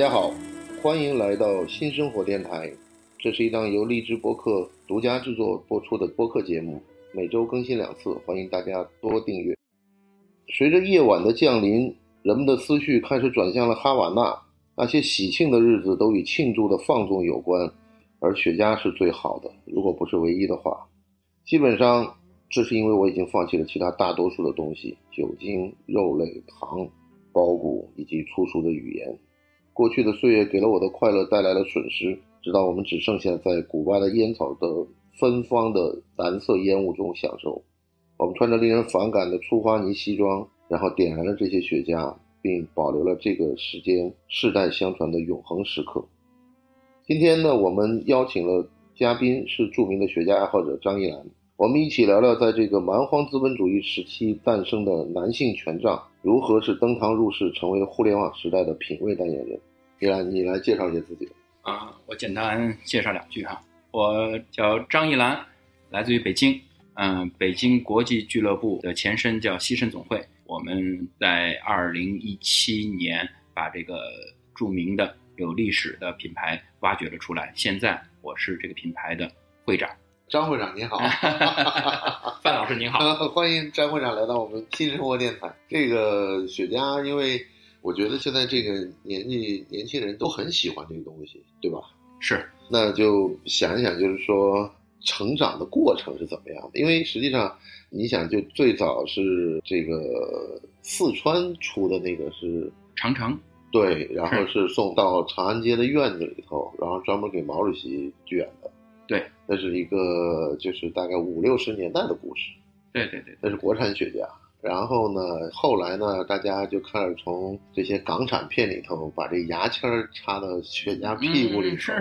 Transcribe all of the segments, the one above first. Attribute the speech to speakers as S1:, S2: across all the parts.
S1: 大家好，欢迎来到新生活电台。这是一档由荔枝播客独家制作播出的播客节目，每周更新两次，欢迎大家多订阅。随着夜晚的降临，人们的思绪开始转向了哈瓦那。那些喜庆的日子都与庆祝的放纵有关，而雪茄是最好的，如果不是唯一的话。基本上，这是因为我已经放弃了其他大多数的东西：酒精、肉类、糖、包谷以及粗俗的语言。过去的岁月给了我的快乐带来了损失，直到我们只剩下在古巴的烟草的芬芳的蓝色烟雾中享受。我们穿着令人反感的粗花呢西装，然后点燃了这些雪茄，并保留了这个时间世代相传的永恒时刻。今天呢，我们邀请了嘉宾是著名的雪茄爱好者张一兰，我们一起聊聊在这个蛮荒资本主义时期诞生的男性权杖如何是登堂入室，成为互联网时代的品味代言人。依兰，你来介绍一下自己。
S2: 啊，我简单介绍两句哈。我叫张一兰，来自于北京。嗯，北京国际俱乐部的前身叫西盛总会。我们在二零一七年把这个著名的有历史的品牌挖掘了出来。现在我是这个品牌的会长。
S1: 张会长您好
S2: 范老师您好，
S1: 欢迎张会长来到我们新生活电台。这个雪茄，因为我觉得现在这个年纪年轻人都很喜欢这个东西，对吧？
S2: 是，
S1: 那就想一想，就是说成长的过程是怎么样的？因为实际上，你想，就最早是这个四川出的那个是
S2: 长城，
S1: 对，然后是送到长安街的院子里头，然后专门给毛主席卷的。
S2: 对，
S1: 那是一个就是大概五六十年代的故事。
S2: 对对对，
S1: 那是国产雪茄。然后呢，后来呢，大家就开始从这些港产片里头把这牙签儿插到雪茄屁股里头，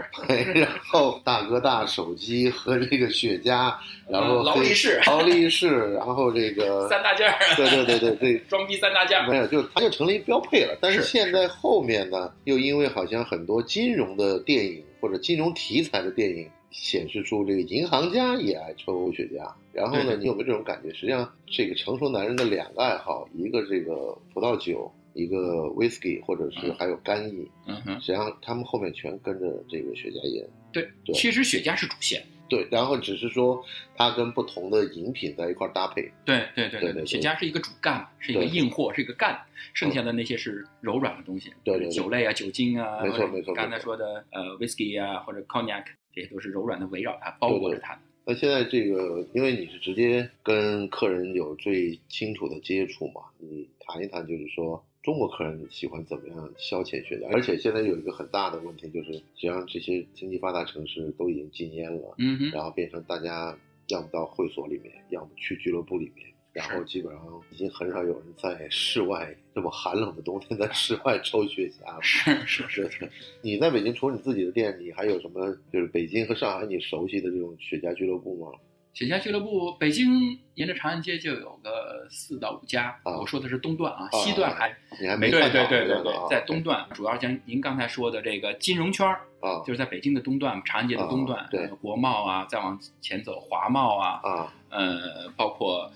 S1: 然后大哥大手机和这个雪茄，然后
S2: 劳力士，
S1: 劳力士，然后这个
S2: 三大件儿，
S1: 对对对对对，
S2: 装逼三大件儿，
S1: 没有，就它就成了一标配了。但是现在后面呢，又因为好像很多金融的电影或者金融题材的电影。显示出这个银行家也爱抽雪茄，然后呢，你有没有这种感觉？实际上，这个成熟男人的两个爱好，一个这个葡萄酒，一个 whisky，或者是还有干邑，
S2: 嗯哼，
S1: 实际上他们后面全跟着这个雪茄烟。
S2: 对，其实雪茄是主线。
S1: 对，然后只是说它跟不同的饮品在一块搭配。
S2: 对对对
S1: 对对，
S2: 雪茄是一个主干，是一个硬货，是一个干，剩下的那些是柔软的东西。
S1: 对对，
S2: 酒类啊，酒精啊，
S1: 没错没错，
S2: 刚才说的呃 whisky 啊，或者 cognac。这些都是柔软的围绕它，包裹着它。
S1: 那现在这个，因为你是直接跟客人有最清楚的接触嘛，你谈一谈，就是说中国客人喜欢怎么样消遣雪茄？而且现在有一个很大的问题，就是实际上这些经济发达城市都已经禁烟了，
S2: 嗯哼，
S1: 然后变成大家要么到会所里面，要么去俱乐部里面。然后基本上已经很少有人在室外这么寒冷的冬天在室外抽雪茄了。
S2: 是是
S1: 是。你在北京除了你自己的店，你还有什么就是北京和上海你熟悉的这种雪茄俱乐部吗？
S2: 雪茄俱乐部，北京沿着长安街就有个四到五家。
S1: 啊，
S2: 我说的是东段啊，西段还
S1: 你还没
S2: 对对对对对，在东段，主要像您刚才说的这个金融圈儿
S1: 啊，
S2: 就是在北京的东段，长安街的东段，
S1: 对，
S2: 国贸啊，再往前走华贸啊，
S1: 啊，
S2: 呃，包括。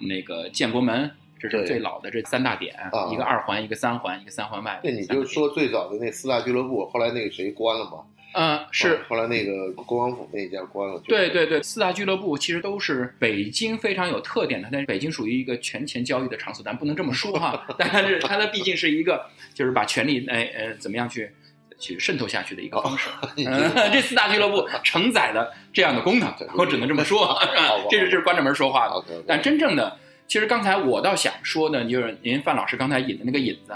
S2: 那个建国门，这是最老的这三大点，一个二环，一个三环，一个三环外。
S1: 那，你就说最早的那四大俱乐部，后来那个谁关了嘛？
S2: 嗯，是。
S1: 后来那个国王府那家关了。
S2: 对对对，四大俱乐部其实都是北京非常有特点的，但是北京属于一个权钱交易的场所，咱不能这么说哈。但是它的毕竟是一个，就是把权力哎呃怎么样去去渗透下去的一个方式。这四大俱乐部承载了这样的功能，我只能这么说。这是这是关着门说话的。但真正的。其实刚才我倒想说呢，就是您范老师刚才引的那个引子，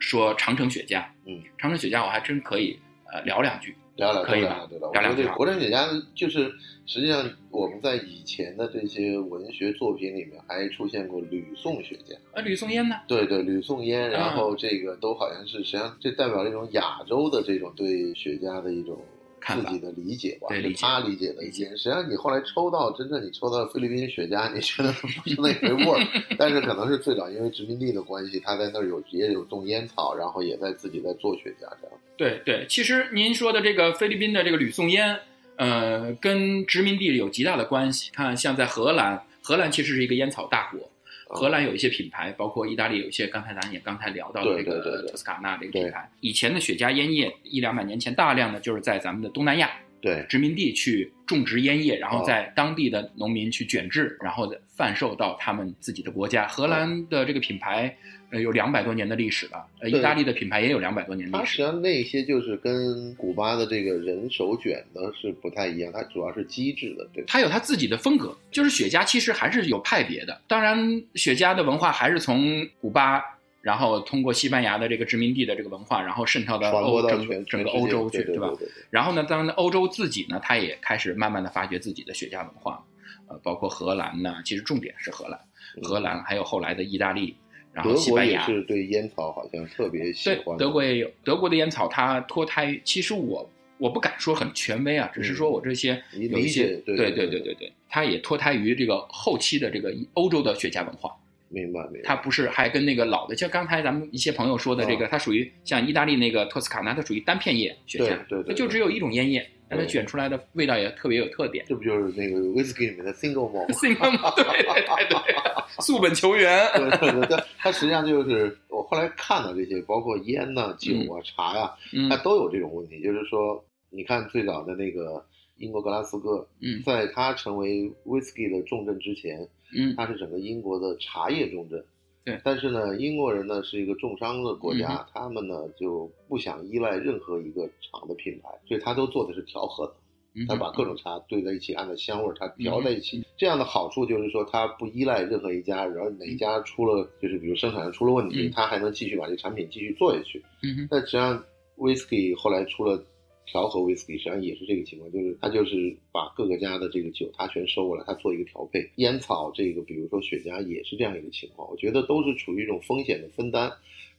S2: 说长城雪茄，
S1: 嗯，
S2: 长城雪茄我还真可以呃聊两句，
S1: 聊聊
S2: 可以吧？聊两句。
S1: 国产雪茄就是实际上我们在以前的这些文学作品里面还出现过吕宋雪茄，
S2: 啊，吕宋烟呢？
S1: 对对，吕宋烟，然后这个都好像是实际上这代表了一种亚洲的这种对雪茄的一种。自己的理解吧，
S2: 对
S1: 他理解的一些。实际上，你后来抽到真正你抽到菲律宾雪茄，你觉得不是那回味儿。但是可能是最早因为殖民地的关系，他在那儿有也有种烟草，然后也在自己在做雪茄这样。
S2: 对对，其实您说的这个菲律宾的这个吕宋烟，呃，跟殖民地有极大的关系。看，像在荷兰，荷兰其实是一个烟草大国。荷兰有一些品牌，包括意大利有一些，刚才咱也刚才聊到的这个托斯卡纳这个品牌。以前的雪茄烟叶一两百年前，大量的就是在咱们的东南亚
S1: 对，
S2: 殖民地去种植烟叶，然后
S1: 哦
S2: 在当地的农民去卷制，然后贩售到他们自己的国家。荷兰的这个品牌，呃，有两百多年的历史了，呃，意大利的品牌也有两百多年的历史。
S1: 它实际上那些就是跟古巴的这个人手卷呢是不太一样，它主要是机制的，对。
S2: 它有它自己的风格，就是雪茄其实还是有派别的。当然，雪茄的文化还是从古巴，然后通过西班牙的这个殖民地的这个文化，然后渗透到欧整整个欧洲去，吧？
S1: 对对对对
S2: 然后呢，当然欧洲自己呢，它也开始慢慢的发掘自己的雪茄文化，呃，包括荷兰呢，其实重点是荷兰，
S1: 嗯
S2: 荷兰还有后来的意大利，然后西班牙，
S1: 是对烟草好像特别喜
S2: 对
S1: 欢，
S2: 德国也有，德国的烟草它脱胎，其实我我不敢说很权威啊，只是说我这些有一些
S1: 对
S2: 对
S1: 对对
S2: 对它也脱胎于这个后期的这个欧洲的雪茄文化，
S1: 明白明白。
S2: 它不是还跟那个老的，像刚才咱们一些朋友说的这个，它属于像意大利那个托斯卡纳，它属于单片叶雪茄，
S1: 对对对
S2: 它就只有一种烟叶，但它
S1: 对
S2: 卷出来的味道也特别有特点。
S1: 这不就是那个 whisky 里面的 single malt 吗？
S2: single 对对对对，素本求源。
S1: 对对对，它它实际上就是我后来看到这些，包括烟呐、酒啊、茶呀、
S2: 嗯
S1: 它都有这种问题。就是说，你看最早的那个英国格拉斯哥，
S2: 嗯
S1: 在它成为 whisky 的重镇之前，
S2: 嗯
S1: 它是整个英国的茶叶重镇。
S2: 对
S1: 但是呢，英国人呢是一个重商的国家，
S2: 嗯
S1: 他们呢就不想依赖任何一个厂的品牌，所以他都做的是调和的。
S2: 嗯，
S1: 他把各种茶兑在一起，按照香味儿它调在一起。这样的好处就是说，它不依赖任何一家，然后哪一家出了就是比如生产出了问题，
S2: 嗯
S1: 它还能继续把这个产品继续做下去。
S2: 嗯哼
S1: 但实际上，whisky 后来出了调和威士忌实际上也是这个情况，就是它就是把各个家的这个酒它全收过来，它做一个调配。烟草这个，比如说雪茄也是这样一个情况，我觉得都是处于一种风险的分担，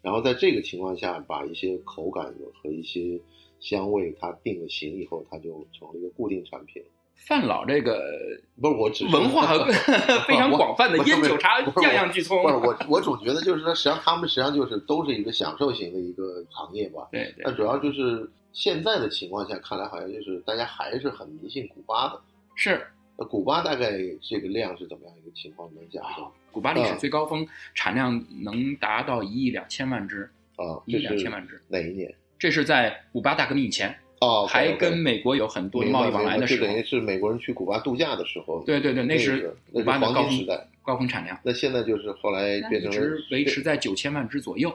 S1: 然后在这个情况下，把一些口感和一些香味它定了型以后，它就成了一个固定产品。
S2: 范老这个
S1: 不是我只是
S2: 文化 非常广泛的烟酒茶样样俱通
S1: 不。是我，我总觉得就是说，实际上他们实际上就是都是一个享受型的一个行业吧。
S2: 对对
S1: 但主要就是现在的情况下，看来好像就是大家还是很迷信古巴的。
S2: 是
S1: 那古巴大概这个量是怎么样一个情况？能讲？
S2: 古巴历史
S1: 嗯
S2: 最高峰产量能达到一亿两千万只，
S1: 啊，
S2: 一亿两千万只。
S1: 哪一年？
S2: 这是在古巴大革命以前，
S1: 哦，
S2: 还跟美国有很多贸易往来的时候
S1: 等。于是美国人去古巴度假的时候。
S2: 对对对，那
S1: 那
S2: 是
S1: 是
S2: 古巴的高峰
S1: 时代。
S2: 高峰产量，
S1: 那现在就是后来变成一
S2: 直维持在九千万只左右。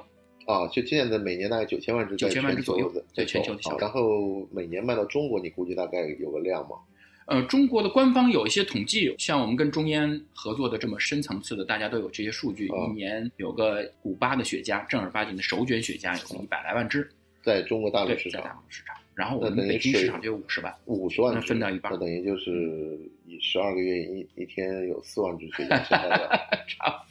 S1: 啊，就现在每年大概九千万只在
S2: 9000万只左右
S1: 的
S2: 对
S1: 在
S2: 全球的销售
S1: 啊然后每年卖到中国，你估计大概有个量吗？
S2: 呃，中国的官方有一些统计，像我们跟中烟合作的这么深层次的，大家都有这些数据。
S1: 哦
S2: 一年有个古巴的雪茄，正儿八经的手卷雪茄有个一百来万只，
S1: 在中国大陆
S2: 在大陆市场。然后我们北京市场就有五十万，那
S1: 五十万只，
S2: 分到一半
S1: 那等于就是以十二个月一一天有四万只雪茄生产量，
S2: 差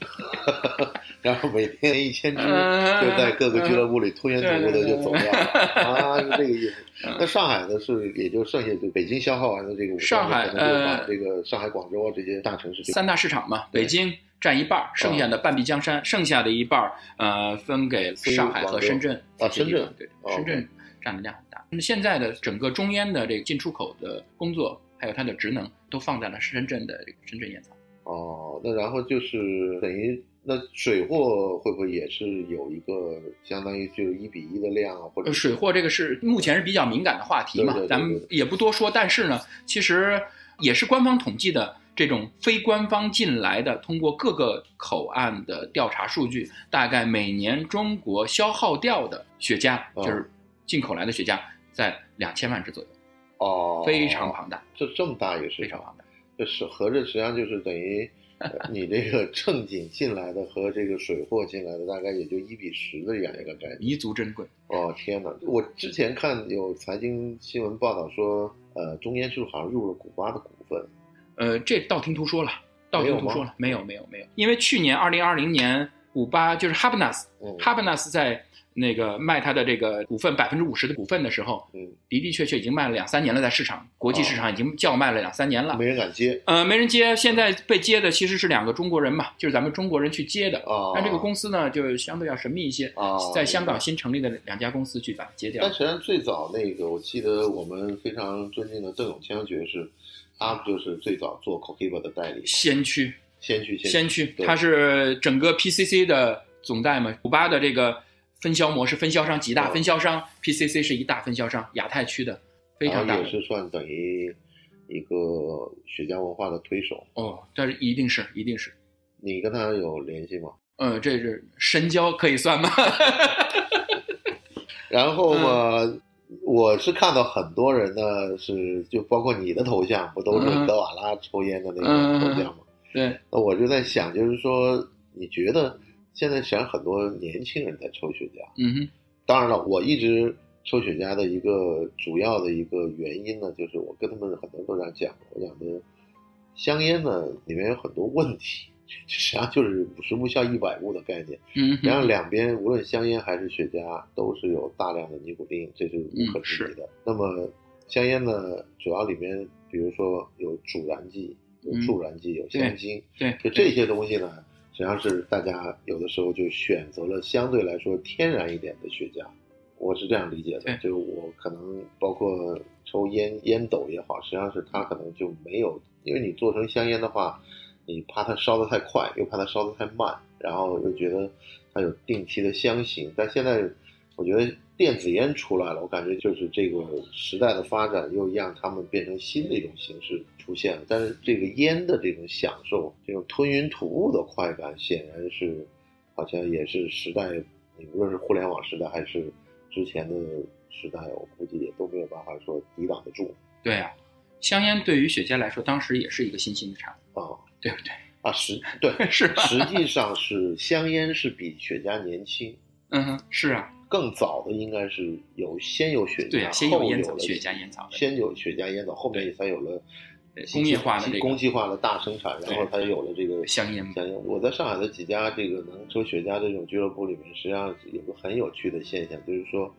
S1: 然后每天一千只
S2: 嗯
S1: 就在各个俱乐部里拖延徒步的就走掉了啊，是这个意思。
S2: 嗯
S1: 那上海呢是也就剩下就北京消耗完了这个五十
S2: 上海
S1: 万，可能就把
S2: 呃
S1: 这个上海、广州啊这些大城市
S2: 三大市场嘛，北京占一半儿，剩下的半壁江山，剩下的一半儿呃分给上海和深圳
S1: 啊深圳
S2: 对，
S1: 哦
S2: 深圳占的量很大。那么现在的整个中烟的这个进出口的工作，还有它的职能，都放在了深圳的这个深圳烟草。
S1: 哦，那然后就是等于那水货会不会也是有一个相当于就是一比一的量啊，或者
S2: 呃，水货这个是目前是比较敏感的话题嘛
S1: 对对对，
S2: 咱们也不多说。但是呢，其实也是官方统计的这种非官方进来的，通过各个口岸的调查数据，大概每年中国消耗掉的雪茄，
S1: 哦
S2: 就是进口来的雪茄，在两千万只左右，
S1: 哦，
S2: 非常庞大，
S1: 这这么大一个市场，
S2: 非常庞大。
S1: 这是合着实际上就是等于。呃你这个正经进来的和这个水货进来的大概也就一比十的这样一个概念。
S2: 弥足珍贵。
S1: 哦天哪！我之前看有财经新闻报道说，呃，中烟是不是好像入了古巴的股份？
S2: 呃，这道听途说了，道听途说了，没有没有没有，因为去年二零二零年，古巴就是哈布纳斯，
S1: 嗯，
S2: 哈布纳斯在那个卖他的这个股份百分之五十的股份的时候，
S1: 嗯，
S2: 的的确确已经卖了两三年了，在市场国际市场已经叫卖了两三年了。
S1: 没人敢接
S2: 呃，没人接，现在被接的其实是两个中国人嘛，就是咱们中国人去接的。
S1: 啊。
S2: 但这个公司呢，就相对要神秘一些，
S1: 啊，
S2: 在香港新成立的两家公司去把它接掉
S1: 但。实际上最早那个，我记得我们非常尊敬的邓永锵爵士，他不就是最早做 Cohiba 的代理，
S2: 先驱，
S1: 先驱先
S2: 先驱，他是整个 PCC 的总代嘛，古巴的这个分销模式，分销商几大
S1: 嗯
S2: 分销商，PCC 是一大分销商，亚太区的非常大
S1: 也是算等于一个雪茄文化的推手。
S2: 哦，但是一定是一定是，
S1: 你跟他有联系吗？
S2: 嗯，这是深交可以算吗？
S1: 然后嘛，
S2: 嗯
S1: 我是看到很多人呢，是就包括你的头像，不都是
S2: 嗯
S1: 德瓦拉抽烟的那
S2: 嗯
S1: 个头像吗？
S2: 对，
S1: 那我就在想，就是说，你觉得现在实际上很多年轻人在抽雪茄？
S2: 嗯哼，
S1: 当然了，我一直抽雪茄的一个主要的一个原因呢，就是我跟他们很多都这样讲，我讲的香烟呢里面有很多问题，实际上就是五十步笑一百步的概念。
S2: 嗯
S1: 然后，两边无论香烟还是雪茄，都是有大量的尼古丁，这是无可置疑的。那么香烟呢，主要里面比如说有助燃剂、有
S2: 嗯
S1: 助燃剂、有香精，
S2: 对，
S1: 就这些东西呢，实际上是大家有的时候就选择了相对来说天然一点的雪茄，我是这样理解的。就是我可能包括抽烟烟斗也好，实际上是它可能就没有，因为你做成香烟的话，你怕它烧得太快，又怕它烧得太慢，然后又觉得它有定期的香型。但现在我觉得电子烟出来了，我感觉就是这个时代的发展又让他们变成新的一种形式出现了。但是这个烟的这种享受，这种吞云吐雾的快感，显然是好像也是时代，你无论是互联网时代还是之前的时代，我估计也都没有办法说抵挡得住
S2: 对啊，香烟对于雪茄来说，当时也是一个新兴的产物，
S1: 啊
S2: 对不对？
S1: 啊！实对，
S2: 是？
S1: 实际上是香烟是比雪茄年轻。
S2: 嗯哼，是啊，
S1: 更早的应该是有先有雪茄，
S2: 对啊，先有
S1: 后有了
S2: 烟草雪茄烟草，
S1: 先有雪茄烟草，后面才有了
S2: 对工业化的这个
S1: 工业化的大生产，然后才有了这个
S2: 香烟
S1: 香烟。我在上海的几家这个能抽雪茄这种俱乐部里面，实际上有个很有趣的现象，就是说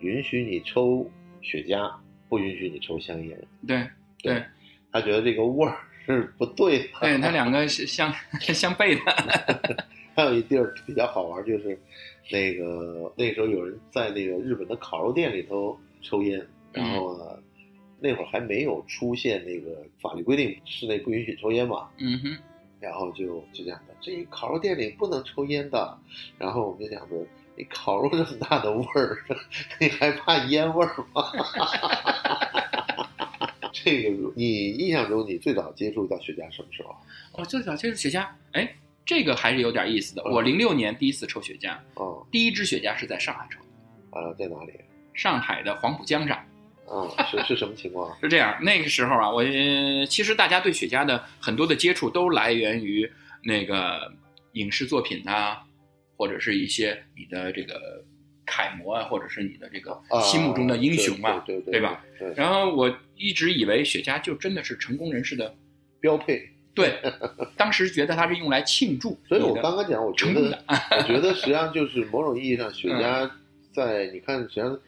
S1: 允许你抽雪茄，不允许你抽香烟。
S2: 对对
S1: 他觉得这个味儿是不对的。
S2: 对，它两个是 相相悖的，
S1: 还有一地儿比较好玩，就是那个那时候有人在那个日本的烤肉店里头抽烟，然后呢，那会儿还没有出现那个法律规定室内不允许抽烟嘛，
S2: 嗯哼，
S1: 然后就就这样的，这烤肉店里不能抽烟的，然后我们就想着，你烤肉这么大的味儿，你还怕烟味儿吗？这个你印象中你最早接触到雪茄什么时候啊？
S2: 我最早接触雪茄，哎，这个还是有点意思的。
S1: 嗯
S2: 我零六年第一次抽雪茄，
S1: 哦，
S2: 第一支雪茄是在上海抽的，
S1: 啊，在哪里？
S2: 上海的黄浦江上。
S1: 啊，是是什么情况？
S2: 是这样，那个时候啊，我呃其实大家对雪茄的很多的接触都来源于那个影视作品呐、或者是一些你的这个楷模啊，或者是你的这个
S1: 啊
S2: 心目中的英雄啊，
S1: 对对对
S2: 对吧？
S1: 对，
S2: 然后我一直以为雪茄就真的是成功人士的，
S1: 标配。
S2: 对，当时觉得它是用来庆祝
S1: 所以我刚刚讲，我觉得我觉得实际上就是某种意义上，雪茄在你看，实际上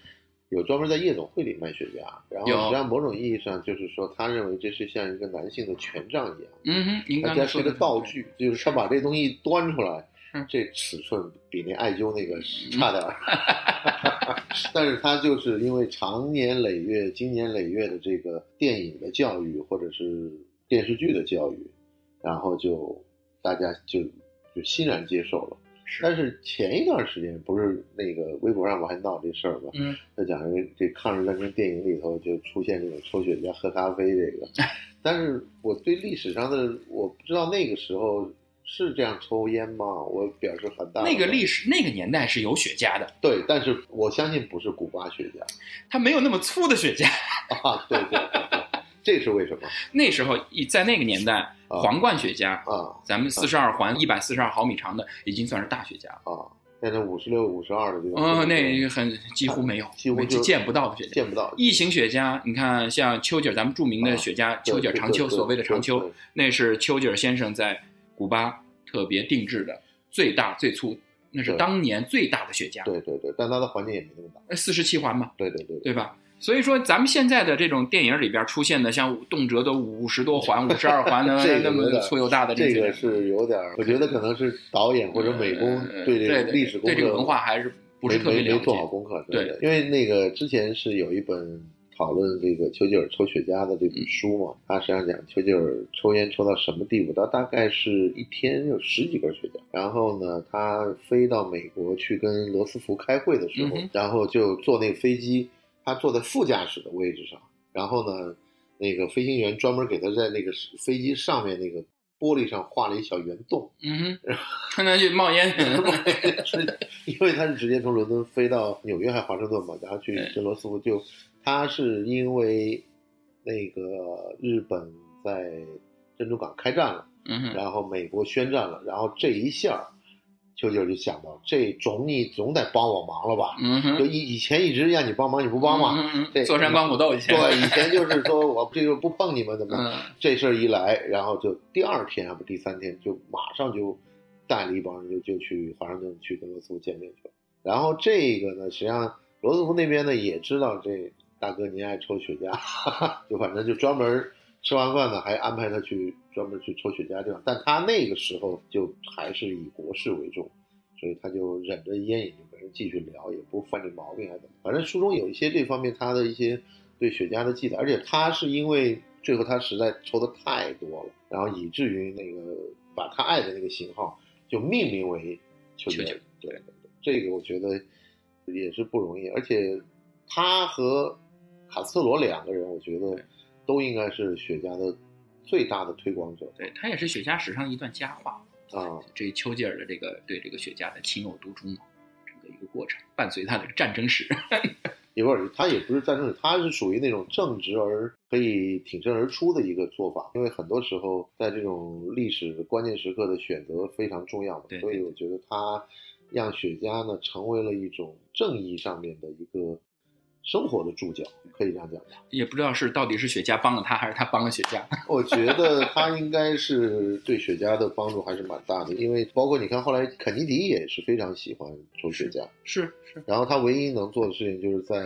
S1: 有专门在夜总会里卖雪茄，然后实际上某种意义上就是说，他认为这是像一个男性的权杖一样，
S2: 嗯哼，您
S1: 它这是一个道具，就是他把这东西端出来
S2: 嗯，
S1: 这尺寸比那艾灸那个差点儿，但是他就是因为长年累月、经年累月的这个电影的教育或者是电视剧的教育，然后就大家就就欣然接受了。
S2: 是
S1: 但是前一段时间不是那个微博上不还闹这事儿吗？
S2: 嗯，
S1: 就讲这这抗日战争电影里头就出现这种抽雪茄、喝咖啡这个，但是我对历史上的我不知道那个时候是这样抽烟吗？我表示很大
S2: 那个历
S1: 史
S2: 史那个年代是有雪茄的，
S1: 对，但是我相信不是古巴雪茄
S2: 它没有那么粗的雪茄。
S1: 啊，对对对对，这是为什么
S2: 那时候一在那个年代，
S1: 啊
S2: 皇冠雪茄，
S1: 啊
S2: 咱们四十二环一百四十二毫米长的，已经算是大雪茄了。
S1: 啊？现在五十六、五十二的这种，
S2: 嗯，那个很几乎没有，
S1: 几乎就
S2: 见不到的雪茄。
S1: 见不到
S2: 异形雪茄，你看像丘吉尔，咱们著名的雪茄，丘吉尔长丘，所谓的长丘，那是丘吉尔先生在古巴特别定制的，最大最粗，那是当年最大的雪茄，
S1: 对对对，但它的环境也没那么大。
S2: 四十七环嘛，
S1: 对对对
S2: 对吧？所以说，咱们现在的这种电影里边出现的，像动辄都五十多环、五十二环 的
S1: 这
S2: 那么粗又大的些
S1: 这个是有点，我觉得可能是导演或者美工
S2: 呃
S1: 对这
S2: 对
S1: 个历史
S2: 对这个文化还是不是特别
S1: 没没没做好功课，
S2: 对
S1: 的，因为那个之前是有一本讨论这个丘吉尔抽雪茄的这本书嘛，他实际上讲丘吉尔抽烟抽到什么地步，他大概是一天有十几根雪茄。然后呢，他飞到美国去跟罗斯福开会的时候，然后就坐那个飞机，他坐在副驾驶的位置上，然后呢，那个飞行员专门给他在那个飞机上面那个玻璃上画了一小圆洞，
S2: 嗯哼，看他去冒烟，
S1: 因为他是直接从伦敦飞到纽约还华盛顿嘛，然后去罗斯福就，他是因为那个日本在珍珠港开战了，
S2: 嗯哼，
S1: 然后美国宣战了，然后这一下儿，丘吉尔就想到，这总你总得帮我忙了吧？就以以前一直让你帮忙，你不帮忙，
S2: 嗯嗯
S1: 这
S2: 嗯，坐山观虎斗以前，
S1: 对，以前就是说我这个不碰你们怎么？
S2: 嗯
S1: 这事儿一来，然后就第二天还不第三天就马上就带了一帮人就就去华盛顿去跟罗斯福见面去了。然后这个呢，实际上罗斯福那边呢也知道这大哥您爱抽雪茄，就反正就专门吃完饭呢还安排他去专门去抽雪茄地方。但他那个时候就还是以国事为重，所以他就忍着烟瘾就跟人继续聊，也不犯这毛病还怎么。反正书中有一些这方面他的一些对雪茄的记载，而且他是因为最后他实在抽的太多了，然后以至于那个把他爱的那个型号就命名为丘吉尔
S2: 丘吉尔。
S1: 对对对，这个我觉得也是不容易，而且他和卡斯特罗两个人，我觉得
S2: 对
S1: 都应该是雪茄的最大的推广者
S2: 对他也是雪茄史上一段佳话。
S1: 啊。
S2: 这丘吉尔的这个对这个雪茄的情有独钟，整个一个过程，伴随他的战争史。
S1: 也不是，他也不是战争史，他是属于那种正直而可以挺身而出的一个做法。因为很多时候在这种历史关键时刻的选择非常重要
S2: 对
S1: 所以我觉得他让雪茄呢成为了一种正义上面的一个生活的注脚，可以这样讲吧。
S2: 也不知道是到底是雪茄帮了他，还是他帮了雪茄。
S1: 我觉得他应该是对雪茄的帮助还是蛮大的，因为包括你看后来肯尼迪也是非常喜欢抽雪茄，
S2: 是是，
S1: 然后他唯一能做的事情就是在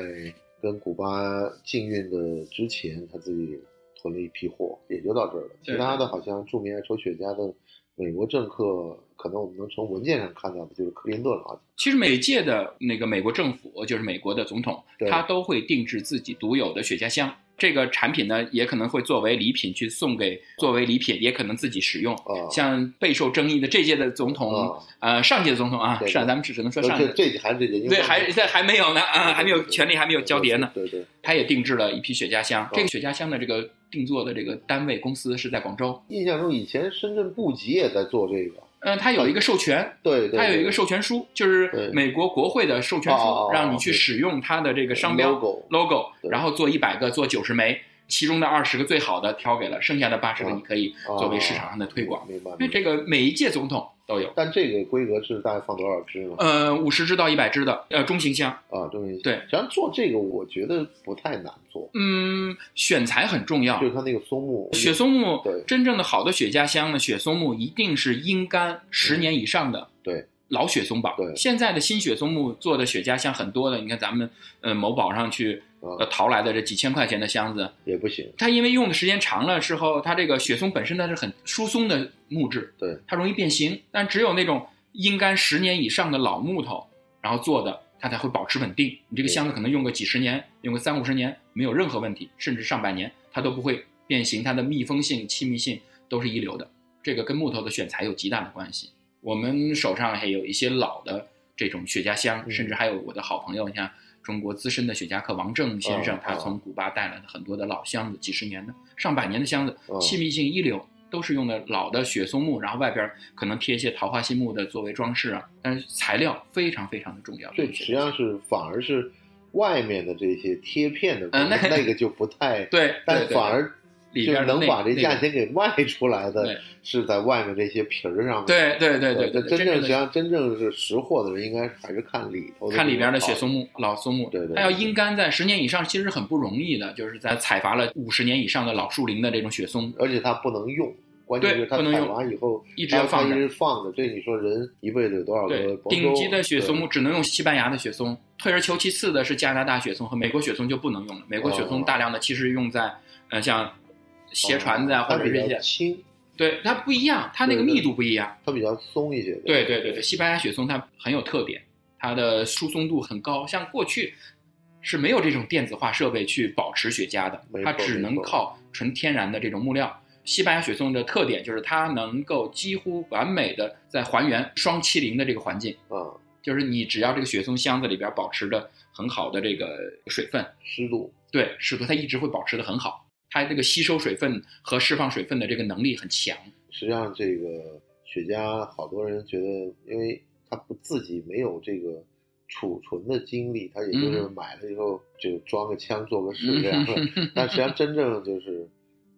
S1: 跟古巴禁运的之前，他自己囤了一批货，也就到这儿了。其他的好像著名爱抽雪茄的美国政客，可能我们能从文件上看到的就是克林顿了。
S2: 其实每届的那个美国政府，就是美国的总统，他都会定制自己独有的雪茄香。这个产品呢，也可能会作为礼品去送给，作为礼品，也可能自己使用。
S1: 啊，
S2: 像备受争议的这届的总统，
S1: 啊，
S2: 呃，上届的总统啊，上咱们只只能说上届，
S1: 这还是这届，因为
S2: 对，还在还没有呢，啊，还没有权利还没有交叠呢。
S1: 对对，
S2: 他也定制了一批雪茄箱，
S1: 哦
S2: 这个雪茄箱的这个定做的这个单位公司是在广州，
S1: 印象中以前深圳布吉也在做这个，
S2: 嗯，它有一个授权，
S1: 对
S2: 它有一个授权书，就是美国国会的授权书，让你去使用它的这个商标
S1: logo
S2: 然后做一百个，做九十枚，其中的二十个最好的挑给了，剩下的八十个
S1: 哦
S2: 你可以作为市场上的推广。
S1: 明白。
S2: 因为这个每一届总统都有，
S1: 但这个规格是大概放多少支呢？
S2: 呃，五十支到一百支的，呃，中型箱。
S1: 啊，中间
S2: 对
S1: 实际上做这个我觉得不太难做，
S2: 嗯，选材很重要
S1: 就。是它那个松木，
S2: 雪松木
S1: 对
S2: 真正的好的雪茄香呢，雪松木一定是阴干十年以上的。
S1: 对，
S2: 老雪松宝。
S1: 对
S2: 现在的新雪松木做的雪茄香很多的，你看咱们呃某宝上去呃
S1: 啊
S2: 淘来的这几千块钱的箱子，
S1: 也不行，
S2: 它因为用的时间长了之后，它这个雪松本身它是很疏松的木质，
S1: 对，
S2: 它容易变形。但只有那种阴干十年以上的老木头，然后做的，它才会保持稳定。你这个箱子可能用个几十年，用个三五十年没有任何问题，甚至上百年它都不会变形，它的密封性、气密性都是一流的。这个跟木头的选材有极大的关系。我们手上还有一些老的这种雪茄箱，
S1: 嗯
S2: 甚至还有我的好朋友，像中国资深的雪茄客王正先生
S1: 哦，
S2: 他从古巴带来的很多的老箱子，几十年的、上百年的箱子，
S1: 哦。
S2: 气密性一流，都是用的老的雪松木，然后外边可能贴一些桃花心木的作为装饰啊，但是材料非常非常的重要。
S1: 对实际上是反而是外面的这些贴片的
S2: 那
S1: 那个就不太，
S2: 对，
S1: 但反而
S2: 里边
S1: 能把这
S2: 那个
S1: 价钱给卖出来的
S2: 对，
S1: 是在外面这些皮儿上面。
S2: 对对对对对，
S1: 真正实际上真正是识货的人，应该还是看里头
S2: 看里边的雪松木、老松木，
S1: 对对对
S2: 它要阴干在十年以上，其实很不容易的，就是在采伐了五十年以上的老树林的这种雪松，
S1: 而且它不能用，关键
S2: 对
S1: 是它采
S2: 不能用
S1: 完以后
S2: 一直要放着
S1: 它一直放着。这你说人一辈子有多少个，
S2: 顶级的雪松木只能用西班牙的雪松，退而求其次的是加拿大雪松和美国雪松就不能用了。美国雪松
S1: 哦
S2: 大量的其实用在呃像斜船子啊，或者是一些，
S1: 较轻，
S2: 对它不一样，它那个密度不一样。
S1: 它比较松一些。
S2: 对对对对，西班牙雪松它很有特点，它的疏松度很高。像过去是没有这种电子化设备去保持雪茄的它只能靠纯天然的这种木料。西班牙雪松的特点就是它能够几乎完美的在还原双七零的这个环境，
S1: 嗯，
S2: 就是你只要这个雪松箱子里边保持着很好的这个水分，
S1: 湿度，
S2: 对湿度，它一直会保持的很好，它这个吸收水分和释放水分的这个能力很强。
S1: 实际上这个雪茄，好多人觉得，因为他不自己没有这个储存的精力，他也就是
S2: 嗯
S1: 买了以后就装个枪做个试这样的。但实际上真正就是，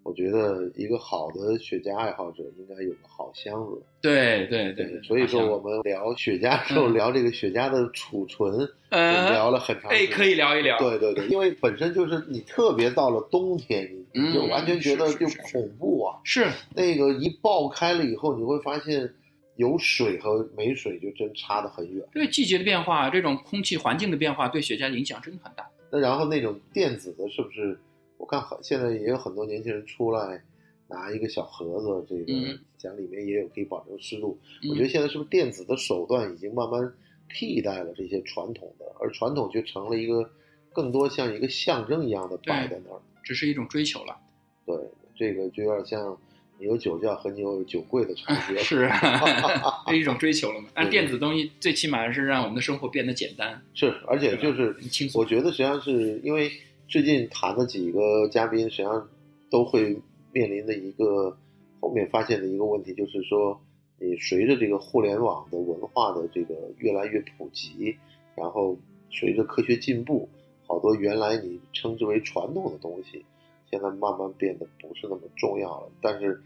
S1: 我觉得一个好的雪茄爱好者应该有个好箱子。
S2: 对对对，
S1: 所以说我们聊雪茄的时候
S2: 嗯
S1: 聊这个雪茄的储存，
S2: 呃
S1: 聊了很长时
S2: 哎，可以聊一聊。
S1: 对对对，因为本身就是你特别到了冬天，你你就
S2: 嗯
S1: 完全觉得就恐怖啊。
S2: 是
S1: 那个一爆开了以后，你会发现有水和没水就真差得很远。
S2: 对季节的变化，这种空气环境的变化对雪茄影响真的很大。
S1: 那然后那种电子的，是不是？我看很现在也有很多年轻人出来拿一个小盒子，这个
S2: 嗯
S1: 讲里面也有可以保留湿度。
S2: 嗯
S1: 我觉得现在是不是电子的手段已经慢慢替代了这些传统的，而传统却成了一个更多像一个象征一样的摆在那儿。
S2: 只是一种追求了。
S1: 对，这个就有点像你有酒窖和你有酒柜的差别。
S2: 是是一种追求了嘛？但电子东西最起码是让我们的生活变得简单。
S1: 是，而且就是我觉得实际上是因为最近谈的几个嘉宾，实际上都会面临的一个后面发现的一个问题，就是说，你随着这个互联网的文化的这个越来越普及，然后随着科学进步，好多原来你称之为传统的东西，现在慢慢变得不是那么重要了。但是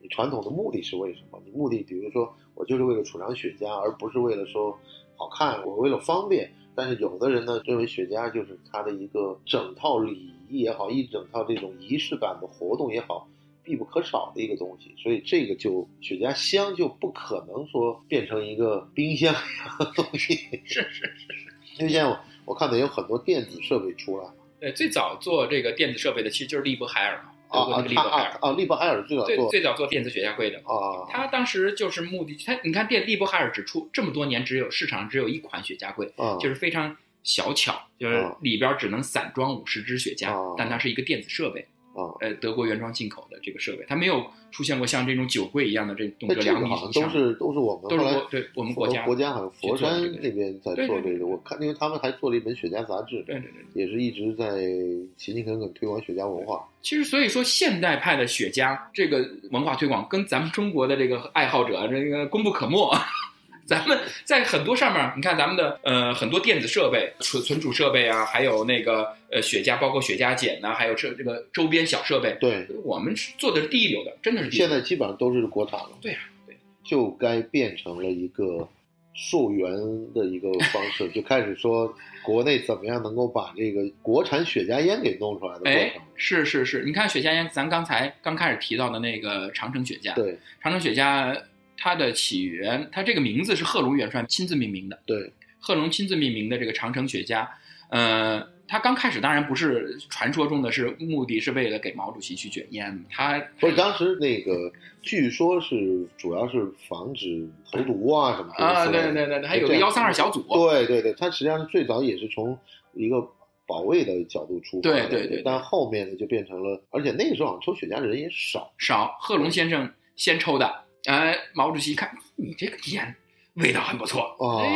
S1: 你传统的目的是为什么？你目的比如说我就是为了储藏雪茄，而不是为了说好看，我为了方便。但是有的人呢，认为雪茄就是它的一个整套礼仪也好，一整套这种仪式感的活动也好，必不可少的一个东西。所以这个就雪茄香就不可能说变成一个冰箱一样的东西。
S2: 是是是是。
S1: 因为现在我我看到有很多电子设备出来了，
S2: 对，最早做这个电子设备的其实就是利勃海尔嘛，德国
S1: 啊啊
S2: 那个利
S1: 他
S2: 伯海尔，
S1: 啊啊，利伯海尔最早
S2: 最早做电子雪茄柜的。
S1: 啊，
S2: 他当时就是目的，他你看电利伯海尔只出这么多年，只有市场只有一款雪茄柜，
S1: 啊。
S2: 就是非常小巧，就是
S1: 啊。
S2: 里边只能散装五十支雪茄，
S1: 啊。
S2: 但它是一个电子设备，
S1: 啊，
S2: 呃，德国原装进口的这个设备，它没有出现过像这种酒柜一样的这动
S1: 那
S2: 辄两米
S1: 这个好
S2: 以上，
S1: 像都是都是我们
S2: 都是国对我们国家
S1: 国家好像佛山那边在
S2: 对对对
S1: 做这个，我看因为他们还做了一本雪茄杂志，
S2: 对对对。
S1: 也是一直在勤勤恳恳推广雪茄文化。
S2: 其实，所以说现代派的雪茄这个文化推广，跟咱们中国的这个爱好者这个功不可没。咱们在很多上面，你看咱们的呃很多电子设备、存存储设备啊，还有那个呃雪茄，包括雪茄剪呐、还有这这个周边小设备，
S1: 对，
S2: 我们是做的是第一流的，真的是第一流
S1: 现在基本上都是国产了，
S2: 对呀、对，
S1: 就该变成了一个溯源的一个方式，就开始说国内怎么样能够把这个国产雪茄烟给弄出来的过
S2: 哎
S1: 程。，
S2: 是是是，你看雪茄烟，咱刚才刚开始提到的那个长城雪茄，
S1: 对。
S2: 长城雪茄它的起源，它这个名字是贺龙元帅亲自命名的。
S1: 对，
S2: 贺龙亲自命名的这个长城雪茄，呃，它刚开始当然不是传说中的是目的是为了给毛主席去卷烟，他
S1: 不是当时那个，据说是主要是防止投毒啊什么的
S2: 啊，对对对对，还有个幺三二小组，
S1: 对对对，它实际上最早也是从一个保卫的角度出发，
S2: 对对对对
S1: 但后面呢就变成了，而且那个时候好像抽雪茄的人也少，
S2: 少贺龙先生先抽的，呃，毛主席一看你这个烟味道很不错，
S1: 哦
S2: 哎，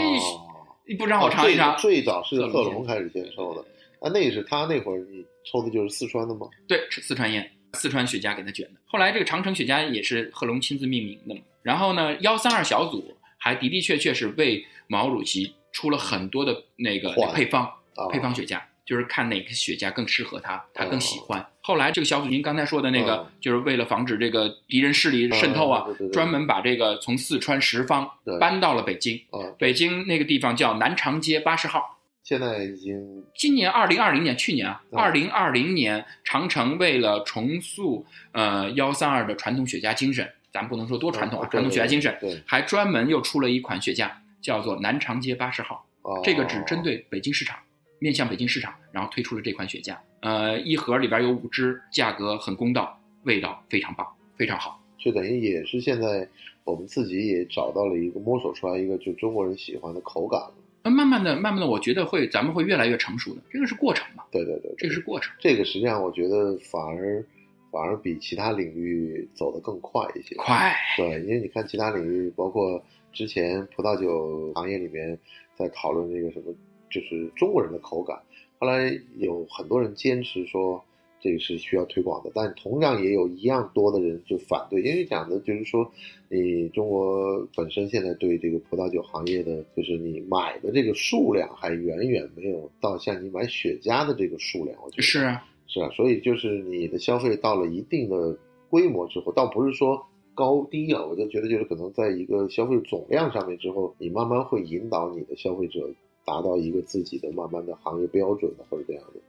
S2: 你不让我尝一尝？
S1: 最最早是贺
S2: 贺龙
S1: 龙开始先抽的，啊，那是他那会儿你抽的就是四川的吗？
S2: 对，是四川烟，四川雪茄给他卷的。后来这个长城雪茄也是贺龙亲自命名的嘛。然后呢，幺三二小组还的的确确是为毛主席出了很多的那个配方，
S1: 啊，
S2: 配方雪茄，就是看哪个雪茄更适合他，他更喜
S1: 哦
S2: 欢。后来这个小组您刚才说的那个
S1: 嗯，
S2: 就是为了防止这个敌人势力渗透啊专门把这个从四川十方搬到了北京。
S1: 啊，
S2: 北京那个地方叫南长街八十号。
S1: 现在已经
S2: 今年二零二零年，去年啊，
S1: 嗯
S2: 二零二零年，长城为了重塑呃幺三二的传统雪茄精神，咱不能说多传统啊，
S1: 嗯
S2: 传统雪茄精神，
S1: 对，
S2: 还专门又出了一款雪茄，叫做南长街八十号。
S1: 哦
S2: 这个只针对北京市场，面向北京市场，然后推出了这款雪茄。呃，一盒里边有五支，价格很公道，味道非常棒，非常好。
S1: 就等于也是现在我们自己也找到了一个摸索出来一个就中国人喜欢的口感了。
S2: 那慢慢的、慢慢的，我觉得会咱们会越来越成熟的，这个是过程嘛，
S1: 对对对，
S2: 这个是过程。
S1: 这个实际上我觉得反而反而比其他领域走得更快一些。
S2: 快，
S1: 对，因为你看其他领域，包括之前葡萄酒行业里面在讨论这个什么，就是中国人的口感，后来有很多人坚持说这个是需要推广的，但同样也有一样多的人就反对，因为讲的就是说，你中国本身现在对这个葡萄酒行业的，就是你买的这个数量还远远没有到像你买雪茄的这个数量，我觉得
S2: 是啊，
S1: 是啊，所以就是你的消费到了一定的规模之后，倒不是说高低啊，我就觉得就是可能在一个消费总量上面之后，你慢慢会引导你的消费者达到一个自己的慢慢的行业标准的或者这样的，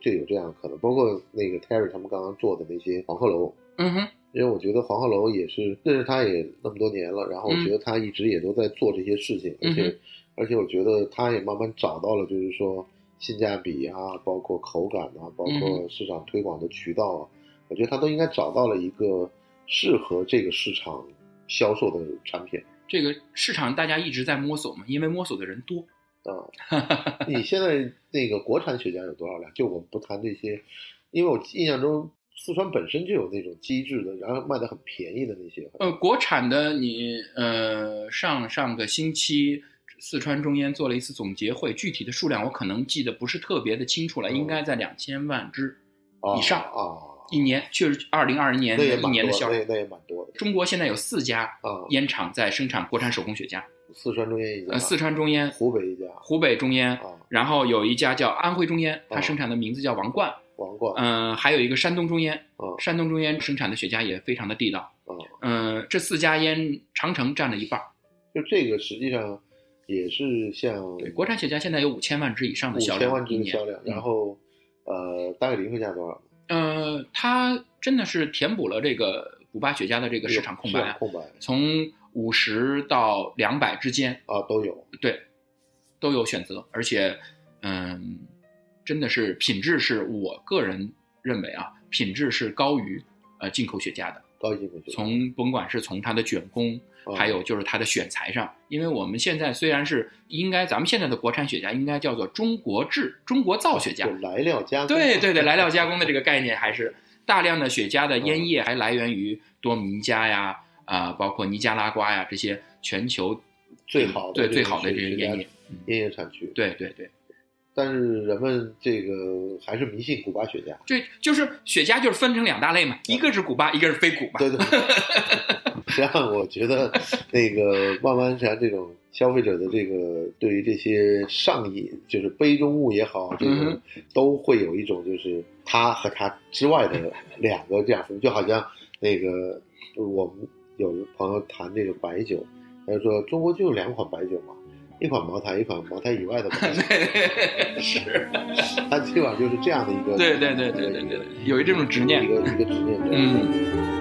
S1: 这有这样的可能。包括那个 Terry 他们刚刚做的那些黄鹤楼，
S2: 嗯哼，
S1: 因为我觉得黄鹤楼也是认识他也那么多年了，然后我觉得他一直也都在做这些事情，而且、而且我觉得他也慢慢找到了，就是说性价比啊，包括口感啊，包
S2: 嗯
S1: 括市场推广的渠道啊，我觉得他都应该找到了一个适合这个市场销售的产品
S2: 这个市场大家一直在摸索嘛，因为摸索的人多。
S1: 啊。你现在那个国产雪茄有多少辆？就我们不谈这些，因为我印象中四川本身就有那种机制的，然后卖的很便宜的那些。
S2: 呃，国产的你呃上上个星期四川中烟做了一次总结会，具体的数量我可能记得不是特别的清楚了，
S1: 嗯
S2: 应该在两千万支
S1: 啊
S2: 以上
S1: 啊，
S2: 一年，确实二零二零年一年的销量。
S1: 那那也蛮多的
S2: 中国现在有四家
S1: 啊。
S2: 烟厂在生产国产手工雪茄，
S1: 四川中烟一家，
S2: 呃，四川中烟、
S1: 湖北一家
S2: 湖北中烟，
S1: 啊，
S2: 然后有一家叫安徽中烟，它
S1: 哦
S2: 生产的名字叫王冠，
S1: 王冠。
S2: 嗯、还有一个山东中烟，
S1: 啊。
S2: 山东中烟生产的雪茄也非常的地道，
S1: 啊，
S2: 嗯、这四家烟长城占了一半儿，
S1: 就这个实际上也是像
S2: 对，国产雪茄现在有五千万支以上的销量，五
S1: 千万支的销量，
S2: 嗯。
S1: 然后呃，大概零售价多少？
S2: 呃，它真的是填补了这个古巴雪茄的这个市场空白啊，
S1: 空白。
S2: 从五十到两百之间，
S1: 啊都有。
S2: 对，都有选择，而且，嗯，真的是品质是我个人认为啊，品质是高于呃进口雪茄的。
S1: 高级雪茄，
S2: 从甭管是从它的卷工，
S1: 啊
S2: 还有就是它的选材上，因为我们现在虽然是应该咱们现在的国产雪茄应该叫做中国制、中国造雪茄
S1: 就，来料加工，
S2: 对对对，来料加工的这个 概念还是大量的雪茄的
S1: 嗯
S2: 烟叶还来源于多米尼加呀，啊、包括尼加拉瓜呀这些全球
S1: 最好的
S2: 对
S1: 这个
S2: 最好的这些烟叶，嗯
S1: 烟叶产区，
S2: 对对对，
S1: 但是人们这个还是迷信古巴雪茄，
S2: 对就是雪茄就是分成两大类嘛，一个是古巴，一个是非古巴。
S1: 对对。实际上，我觉得那个慢慢实际上这种消费者的这个对于这些上瘾，就是杯中物也好，这种都会有一种就是他和他之外的两个这样分，就好像那个我们有朋友谈这个白酒，他就说中国就有两款白酒嘛，一款茅台，一款茅台以外的白酒，
S2: 是，
S1: 他基本上就是这样的一个
S2: 对对对对对对对，有一这种执念
S1: 一。个一个执念。
S2: 嗯。